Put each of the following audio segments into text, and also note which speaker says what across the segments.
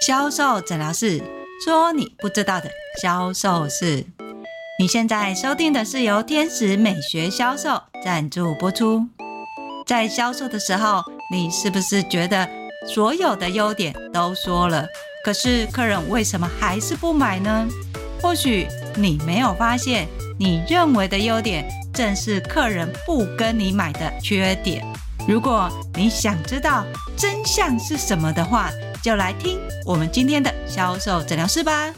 Speaker 1: 销售诊疗室说你不知道的销售事。你现在收听的是由天使美学销售赞助播出。在销售的时候，你是不是觉得所有的优点都说了，可是客人为什么还是不买呢？或许你没有发现，你认为的优点正是客人不跟你买的缺点。如果你想知道真相是什么的话，就来听我们今天的销售诊疗室吧。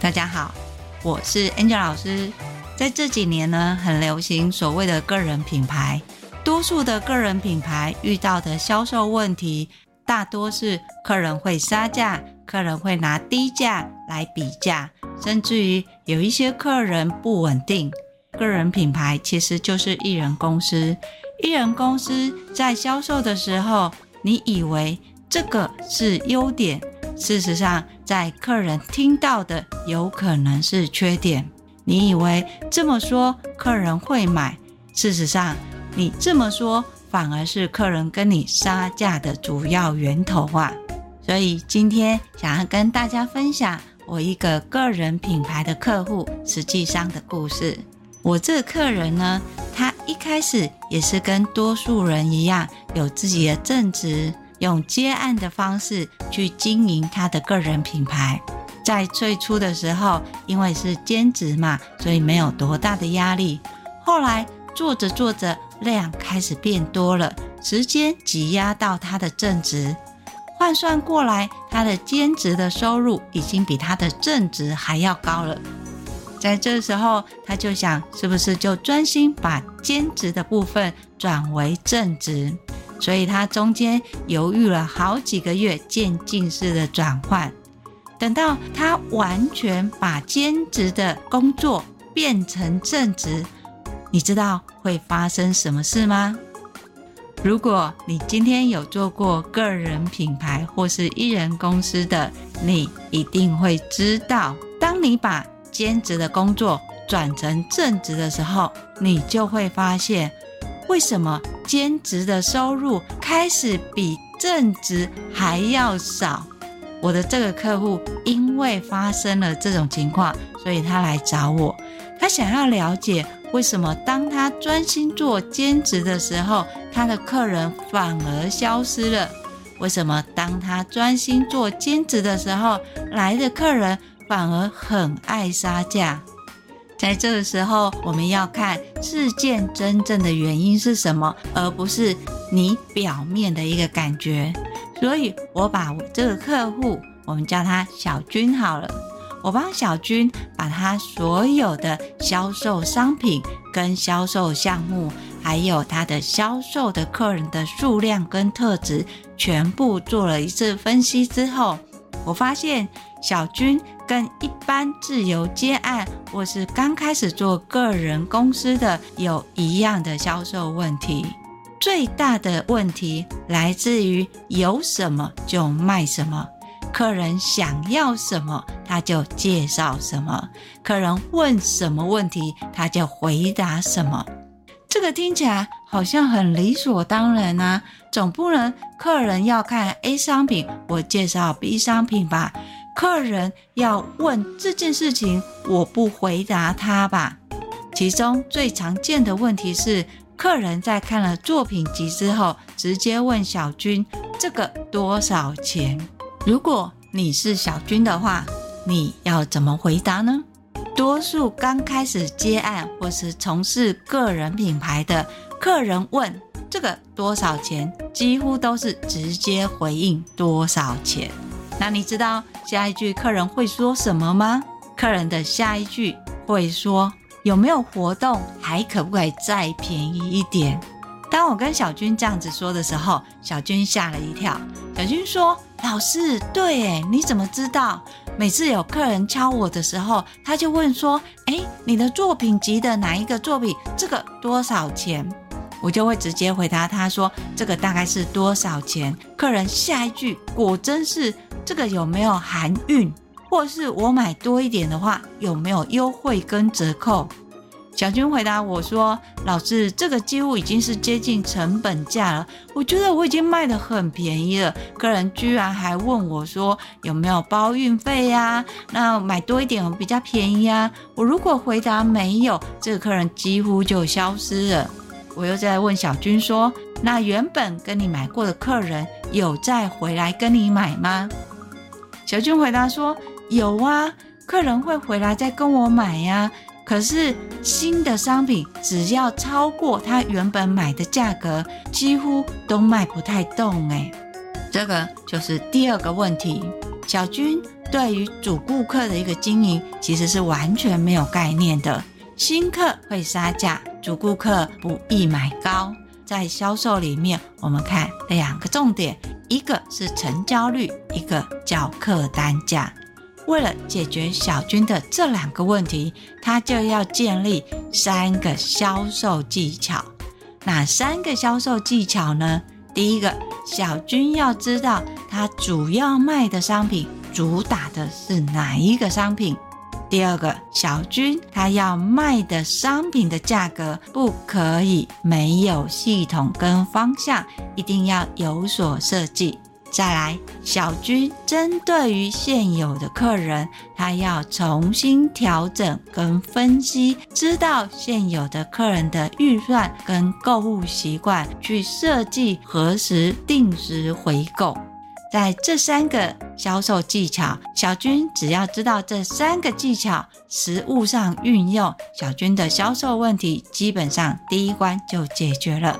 Speaker 1: 大家好，我是 Angel 老师。在这几年呢，很流行所谓的个人品牌。多数的个人品牌遇到的销售问题，大多是客人会杀价，客人会拿低价来比价，甚至于有一些客人不稳定。个人品牌其实就是艺人公司，艺人公司在销售的时候，你以为这个是优点，事实上在客人听到的有可能是缺点。你以为这么说客人会买，事实上。你这么说，反而是客人跟你杀价的主要源头啊！所以今天想要跟大家分享我一个个人品牌的客户实际上的故事。我这个客人呢，他一开始也是跟多数人一样，有自己的正职，用接案的方式去经营他的个人品牌。在最初的时候，因为是兼职嘛，所以没有多大的压力。后来做着做着，量开始变多了，时间挤压到他的正职，换算过来，他的兼职的收入已经比他的正职还要高了。在这时候，他就想，是不是就专心把兼职的部分转为正职？所以他中间犹豫了好几个月，渐进式的转换。等到他完全把兼职的工作变成正职。你知道会发生什么事吗？如果你今天有做过个人品牌或是艺人公司的，你一定会知道，当你把兼职的工作转成正职的时候，你就会发现，为什么兼职的收入开始比正职还要少？我的这个客户因为发生了这种情况，所以他来找我，他想要了解。为什么当他专心做兼职的时候，他的客人反而消失了？为什么当他专心做兼职的时候，来的客人反而很爱杀价？在这个时候，我们要看事件真正的原因是什么，而不是你表面的一个感觉。所以，我把我这个客户，我们叫他小军好了。我帮小军把他所有的销售商品、跟销售项目，还有他的销售的客人的数量跟特质，全部做了一次分析之后，我发现小军跟一般自由接案或是刚开始做个人公司的有一样的销售问题。最大的问题来自于有什么就卖什么。客人想要什么，他就介绍什么；客人问什么问题，他就回答什么。这个听起来好像很理所当然啊，总不能客人要看 A 商品，我介绍 B 商品吧？客人要问这件事情，我不回答他吧？其中最常见的问题是，客人在看了作品集之后，直接问小军：“这个多少钱？”如果你是小军的话，你要怎么回答呢？多数刚开始接案或是从事个人品牌的客人问这个多少钱，几乎都是直接回应多少钱。那你知道下一句客人会说什么吗？客人的下一句会说有没有活动，还可不可以再便宜一点？当我跟小军这样子说的时候，小军吓了一跳。小军说。老师，对诶，你怎么知道？每次有客人敲我的时候，他就问说：“哎，你的作品集的哪一个作品？这个多少钱？”我就会直接回答他说：“这个大概是多少钱？”客人下一句果真是这个有没有含韵，或是我买多一点的话有没有优惠跟折扣？小军回答我说：“老师，这个几乎已经是接近成本价了。我觉得我已经卖得很便宜了。客人居然还问我说有没有包运费呀？那买多一点比较便宜啊。我如果回答没有，这个客人几乎就消失了。我又再问小军说：那原本跟你买过的客人有再回来跟你买吗？小军回答说：有啊，客人会回来再跟我买呀。”可是新的商品只要超过他原本买的价格，几乎都卖不太动哎。这个就是第二个问题。小军对于主顾客的一个经营其实是完全没有概念的。新客会杀价，主顾客不易买高。在销售里面，我们看两个重点，一个是成交率，一个叫客单价。为了解决小军的这两个问题，他就要建立三个销售技巧。哪三个销售技巧呢？第一个，小军要知道他主要卖的商品主打的是哪一个商品。第二个，小军他要卖的商品的价格不可以没有系统跟方向，一定要有所设计。再来，小军针对于现有的客人，他要重新调整跟分析，知道现有的客人的预算跟购物习惯，去设计何时定时回购。在这三个销售技巧，小军只要知道这三个技巧，实务上运用，小军的销售问题基本上第一关就解决了。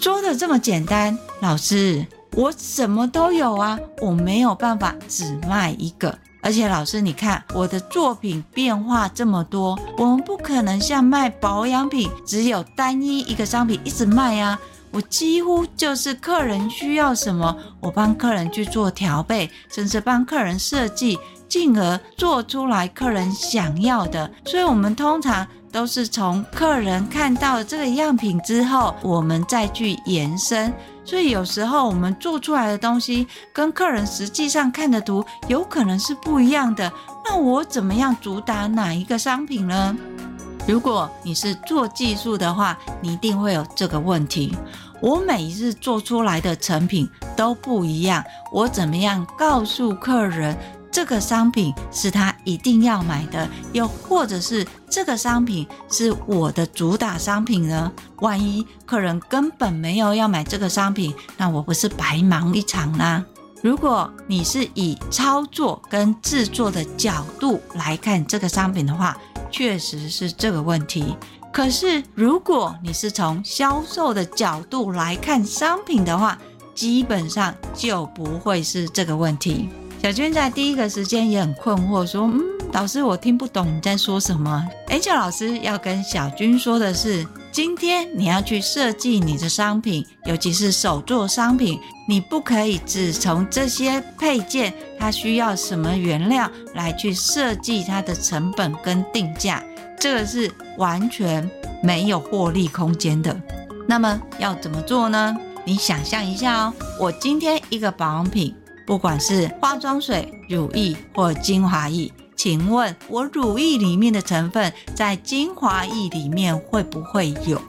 Speaker 1: 说的这么简单，老师。我什么都有啊，我没有办法只卖一个。而且老师，你看我的作品变化这么多，我们不可能像卖保养品，只有单一一个商品一直卖啊。我几乎就是客人需要什么，我帮客人去做调配，甚至帮客人设计，进而做出来客人想要的。所以，我们通常都是从客人看到这个样品之后，我们再去延伸。所以有时候我们做出来的东西跟客人实际上看的图有可能是不一样的。那我怎么样主打哪一个商品呢？如果你是做技术的话，你一定会有这个问题。我每一次做出来的成品都不一样，我怎么样告诉客人？这个商品是他一定要买的，又或者是这个商品是我的主打商品呢？万一客人根本没有要买这个商品，那我不是白忙一场呢？如果你是以操作跟制作的角度来看这个商品的话，确实是这个问题。可是如果你是从销售的角度来看商品的话，基本上就不会是这个问题。小军在第一个时间也很困惑，说：“嗯，老师，我听不懂你在说什么。”Angel 老师要跟小军说的是：今天你要去设计你的商品，尤其是手作商品，你不可以只从这些配件，它需要什么原料来去设计它的成本跟定价，这个是完全没有获利空间的。那么要怎么做呢？你想象一下哦，我今天一个保养品。不管是化妆水、乳液或精华液，请问我乳液里面的成分在精华液里面会不会有？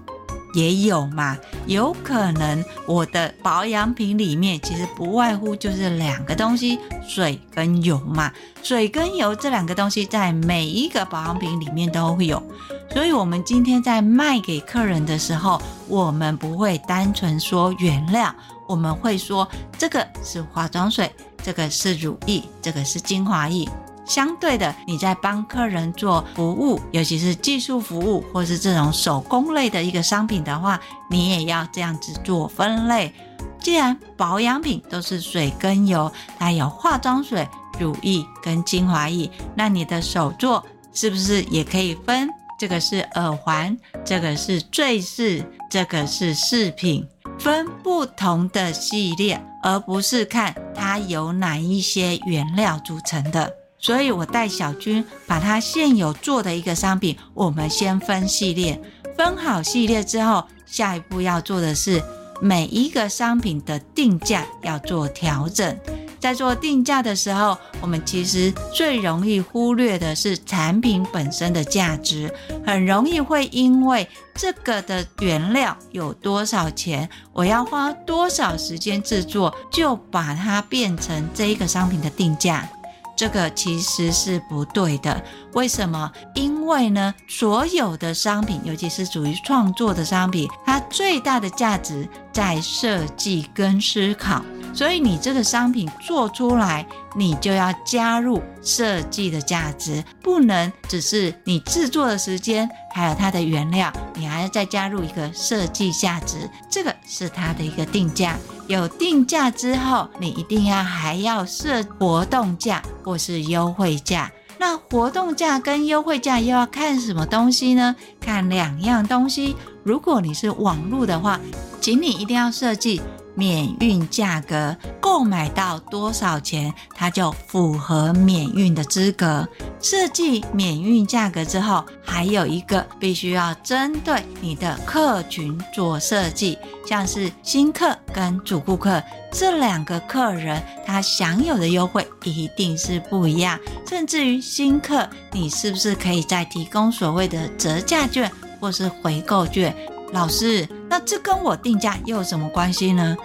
Speaker 1: 也有嘛？有可能我的保养品里面其实不外乎就是两个东西，水跟油嘛。水跟油这两个东西在每一个保养品里面都会有，所以我们今天在卖给客人的时候，我们不会单纯说原料。我们会说这个是化妆水，这个是乳液，这个是精华液。相对的，你在帮客人做服务，尤其是技术服务或是这种手工类的一个商品的话，你也要这样子做分类。既然保养品都是水跟油，它有化妆水、乳液跟精华液，那你的手作是不是也可以分？这个是耳环，这个是坠饰，这个是饰品。分不同的系列，而不是看它由哪一些原料组成的。所以我带小军把他现有做的一个商品，我们先分系列，分好系列之后，下一步要做的是每一个商品的定价要做调整。在做定价的时候，我们其实最容易忽略的是产品本身的价值，很容易会因为这个的原料有多少钱，我要花多少时间制作，就把它变成这一个商品的定价。这个其实是不对的。为什么？因为呢，所有的商品，尤其是属于创作的商品，它最大的价值在设计跟思考。所以你这个商品做出来，你就要加入设计的价值，不能只是你制作的时间，还有它的原料，你还要再加入一个设计价值，这个是它的一个定价。有定价之后，你一定要还要设活动价或是优惠价。那活动价跟优惠价又要看什么东西呢？看两样东西。如果你是网络的话，请你一定要设计。免运价格，购买到多少钱，它就符合免运的资格。设计免运价格之后，还有一个必须要针对你的客群做设计，像是新客跟主顾客这两个客人，他享有的优惠一定是不一样。甚至于新客，你是不是可以再提供所谓的折价券或是回购券？老师，那这跟我定价又有什么关系呢？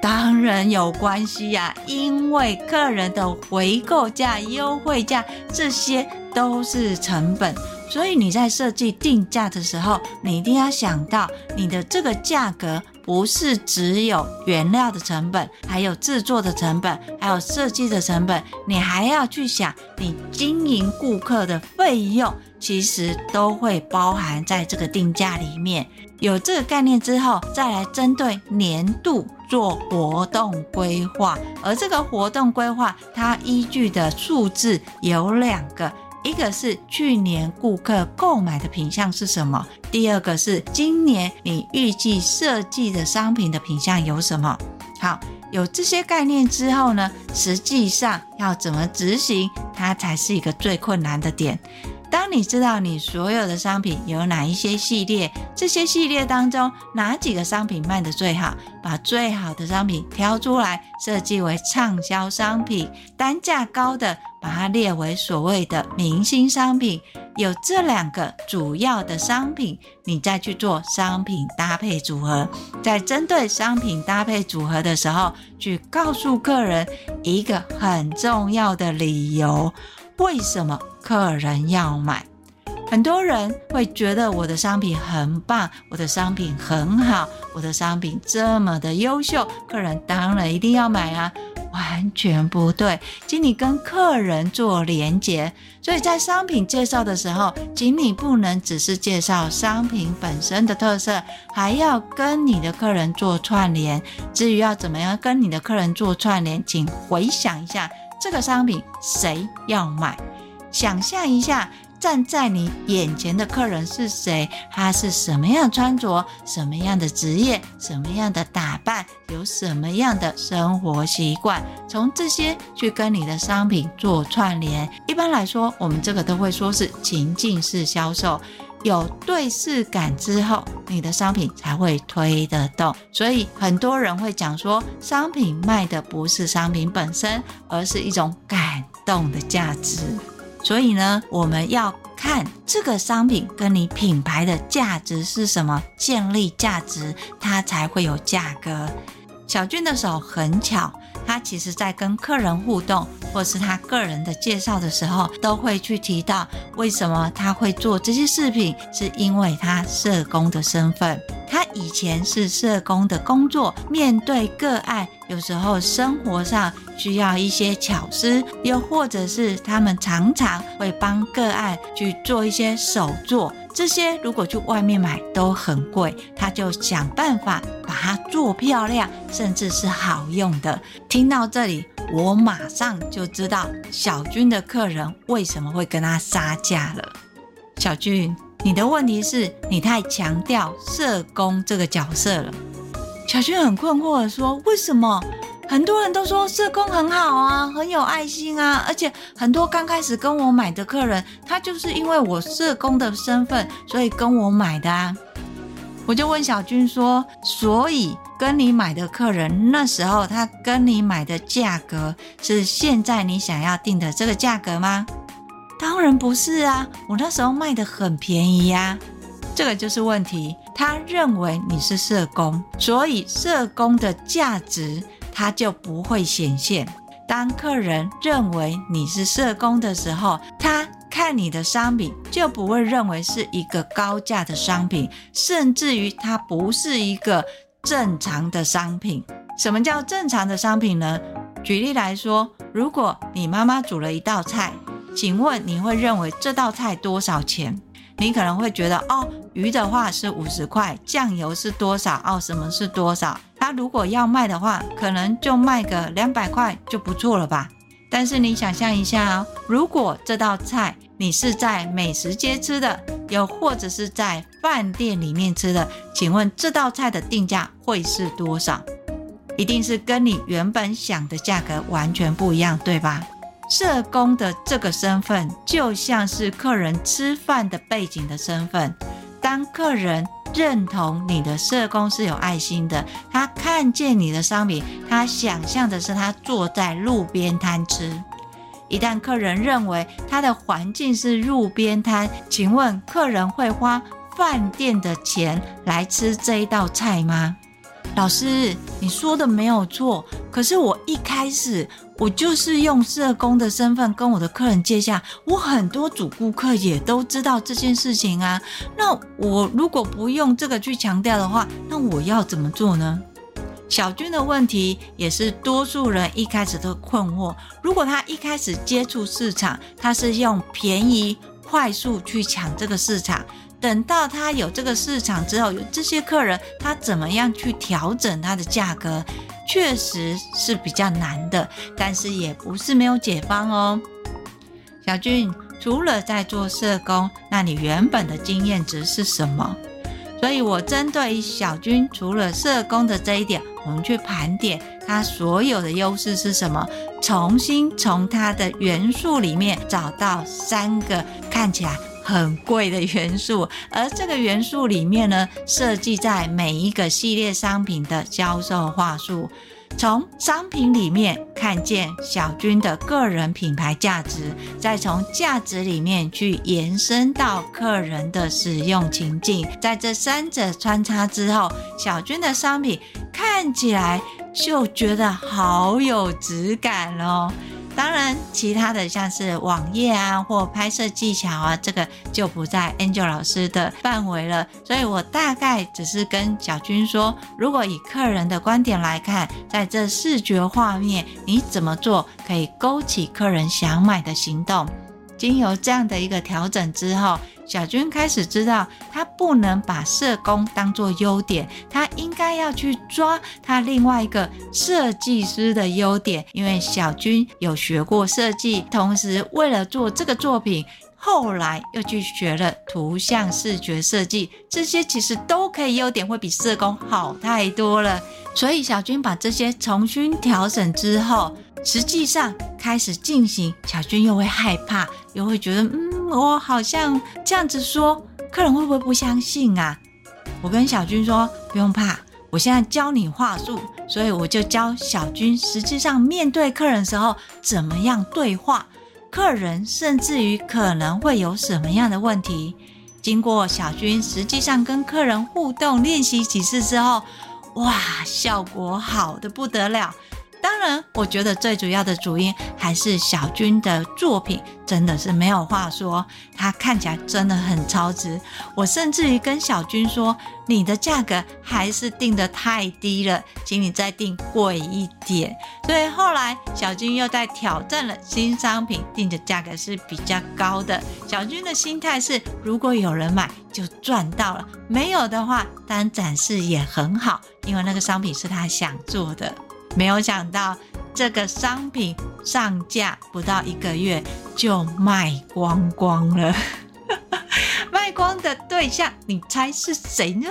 Speaker 1: 当然有关系呀，因为客人的回购价、优惠价这些都是成本，所以你在设计定价的时候，你一定要想到你的这个价格不是只有原料的成本，还有制作的成本，还有设计的成本，你还要去想你经营顾客的费用，其实都会包含在这个定价里面。有这个概念之后，再来针对年度做活动规划，而这个活动规划它依据的数字有两个，一个是去年顾客购买的品项是什么，第二个是今年你预计设计的商品的品项有什么。好，有这些概念之后呢，实际上要怎么执行，它才是一个最困难的点。当你知道你所有的商品有哪一些系列，这些系列当中哪几个商品卖得最好，把最好的商品挑出来，设计为畅销商品，单价高的把它列为所谓的明星商品。有这两个主要的商品，你再去做商品搭配组合，在针对商品搭配组合的时候，去告诉客人一个很重要的理由。为什么客人要买？很多人会觉得我的商品很棒，我的商品很好，我的商品这么的优秀，客人当然一定要买啊！完全不对，请你跟客人做连接。所以在商品介绍的时候，请你不能只是介绍商品本身的特色，还要跟你的客人做串联。至于要怎么样跟你的客人做串联，请回想一下。这个商品谁要买？想象一下，站在你眼前的客人是谁？他是什么样穿着？什么样的职业？什么样的打扮？有什么样的生活习惯？从这些去跟你的商品做串联。一般来说，我们这个都会说是情境式销售。有对视感之后，你的商品才会推得动。所以很多人会讲说，商品卖的不是商品本身，而是一种感动的价值。所以呢，我们要看这个商品跟你品牌的价值是什么，建立价值，它才会有价格。小俊的手很巧。他其实，在跟客人互动，或是他个人的介绍的时候，都会去提到为什么他会做这些饰品，是因为他社工的身份。他以前是社工的工作，面对个案，有时候生活上需要一些巧思，又或者是他们常常会帮个案去做一些手作。这些如果去外面买都很贵，他就想办法把它做漂亮，甚至是好用的。听到这里，我马上就知道小军的客人为什么会跟他杀价了。小军，你的问题是你太强调社工这个角色了。小军很困惑地说：“为什么？”很多人都说社工很好啊，很有爱心啊，而且很多刚开始跟我买的客人，他就是因为我社工的身份，所以跟我买的啊。我就问小军说：“所以跟你买的客人那时候他跟你买的价格是现在你想要定的这个价格吗？”当然不是啊，我那时候卖得很便宜呀。这个就是问题。他认为你是社工，所以社工的价值他就不会显现。当客人认为你是社工的时候，他看你的商品就不会认为是一个高价的商品，甚至于它不是一个正常的商品。什么叫正常的商品呢？举例来说，如果你妈妈煮了一道菜，请问你会认为这道菜多少钱？你可能会觉得，哦，鱼的话是五十块，酱油是多少？哦，什么是多少？他如果要卖的话，可能就卖个两百块就不错了吧？但是你想象一下哦，如果这道菜你是在美食街吃的，又或者是在饭店里面吃的，请问这道菜的定价会是多少？一定是跟你原本想的价格完全不一样，对吧？社工的这个身份，就像是客人吃饭的背景的身份。当客人认同你的社工是有爱心的，他看见你的商品，他想象的是他坐在路边摊吃。一旦客人认为他的环境是路边摊，请问客人会花饭店的钱来吃这一道菜吗？老师，你说的没有错，可是我一开始我就是用社工的身份跟我的客人接洽，我很多主顾客也都知道这件事情啊。那我如果不用这个去强调的话，那我要怎么做呢？小军的问题也是多数人一开始的困惑。如果他一开始接触市场，他是用便宜快速去抢这个市场。等到他有这个市场之后，有这些客人，他怎么样去调整他的价格，确实是比较难的，但是也不是没有解方哦。小军，除了在做社工，那你原本的经验值是什么？所以我针对于小军除了社工的这一点，我们去盘点他所有的优势是什么，重新从他的元素里面找到三个看起来。很贵的元素，而这个元素里面呢，设计在每一个系列商品的销售话术，从商品里面看见小军的个人品牌价值，再从价值里面去延伸到客人的使用情境，在这三者穿插之后，小军的商品看起来就觉得好有质感哦。当然，其他的像是网页啊或拍摄技巧啊，这个就不在 Angel 老师的范围了。所以我大概只是跟小军说，如果以客人的观点来看，在这视觉画面，你怎么做可以勾起客人想买的行动？经由这样的一个调整之后，小军开始知道，他不能把社工当做优点，他应该要去抓他另外一个设计师的优点。因为小军有学过设计，同时为了做这个作品，后来又去学了图像视觉设计，这些其实都可以优点会比社工好太多了。所以小军把这些重新调整之后。实际上开始进行，小军又会害怕，又会觉得，嗯，我好像这样子说，客人会不会不相信啊？我跟小军说，不用怕，我现在教你话术，所以我就教小军，实际上面对客人的时候怎么样对话，客人甚至于可能会有什么样的问题。经过小军实际上跟客人互动练习几次之后，哇，效果好得不得了。当然，我觉得最主要的主因还是小军的作品真的是没有话说，他看起来真的很超值。我甚至于跟小军说：“你的价格还是定的太低了，请你再定贵一点。”所以后来小军又在挑战了新商品，定的价格是比较高的。小军的心态是：如果有人买就赚到了，没有的话当然展示也很好，因为那个商品是他想做的。没有想到，这个商品上架不到一个月就卖光光了。卖光的对象，你猜是谁呢？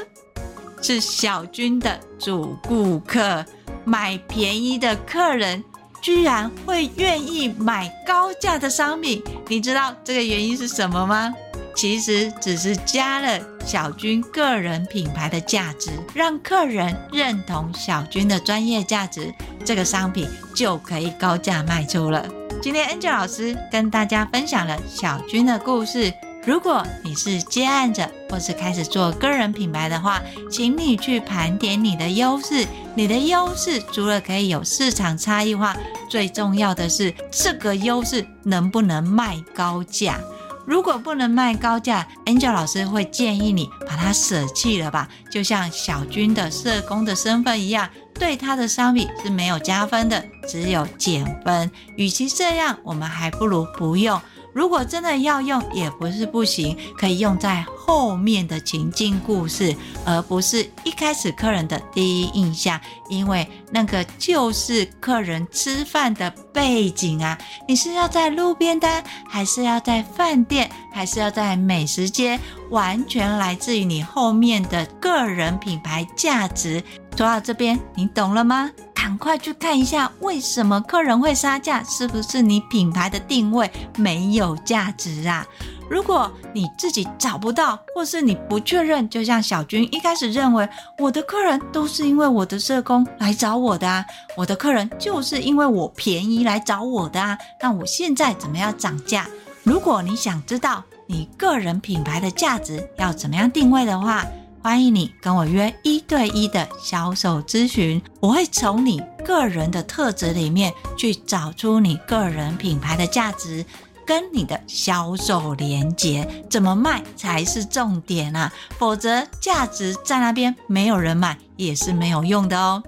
Speaker 1: 是小军的主顾客。买便宜的客人居然会愿意买高价的商品，你知道这个原因是什么吗？其实只是加了小军个人品牌的价值，让客人认同小军的专业价值，这个商品就可以高价卖出了。今天 Angel 老师跟大家分享了小军的故事。如果你是接案者，或是开始做个人品牌的话，请你去盘点你的优势。你的优势除了可以有市场差异化，最重要的是这个优势能不能卖高价？如果不能卖高价，Angel 老师会建议你把它舍弃了吧，就像小军的社工的身份一样，对他的商品是没有加分的，只有减分。与其这样，我们还不如不用。如果真的要用，也不是不行，可以用在后面的情境故事，而不是一开始客人的第一印象，因为那个就是客人吃饭的背景啊。你是要在路边摊，还是要在饭店，还是要在美食街？完全来自于你后面的个人品牌价值。说到这边，你懂了吗？赶快去看一下，为什么客人会杀价？是不是你品牌的定位没有价值啊？如果你自己找不到，或是你不确认，就像小军一开始认为，我的客人都是因为我的社工来找我的啊，我的客人就是因为我便宜来找我的啊，那我现在怎么样涨价？如果你想知道你个人品牌的价值要怎么样定位的话，欢迎你跟我约一对一的销售咨询，我会从你个人的特质里面去找出你个人品牌的价值跟你的销售连接，怎么卖才是重点啊！否则价值在那边没有人买也是没有用的哦。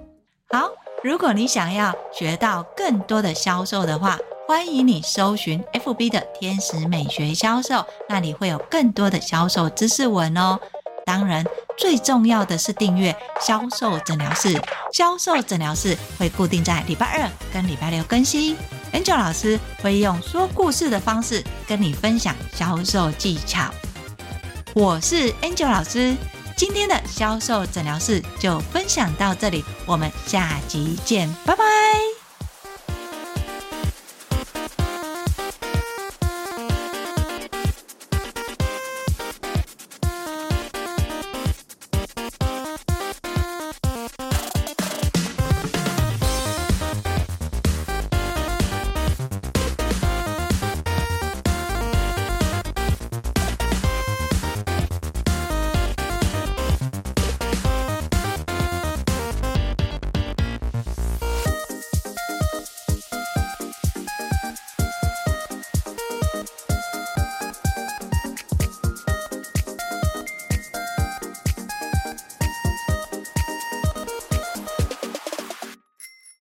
Speaker 1: 好，如果你想要学到更多的销售的话，欢迎你搜寻 FB 的天使美学销售，那里会有更多的销售知识文哦。当然，最重要的是订阅销售诊疗室。销售诊疗室会固定在礼拜二跟礼拜六更新。Angel 老师会用说故事的方式跟你分享销售技巧。我是 Angel 老师，今天的销售诊疗室就分享到这里，我们下集见，拜拜。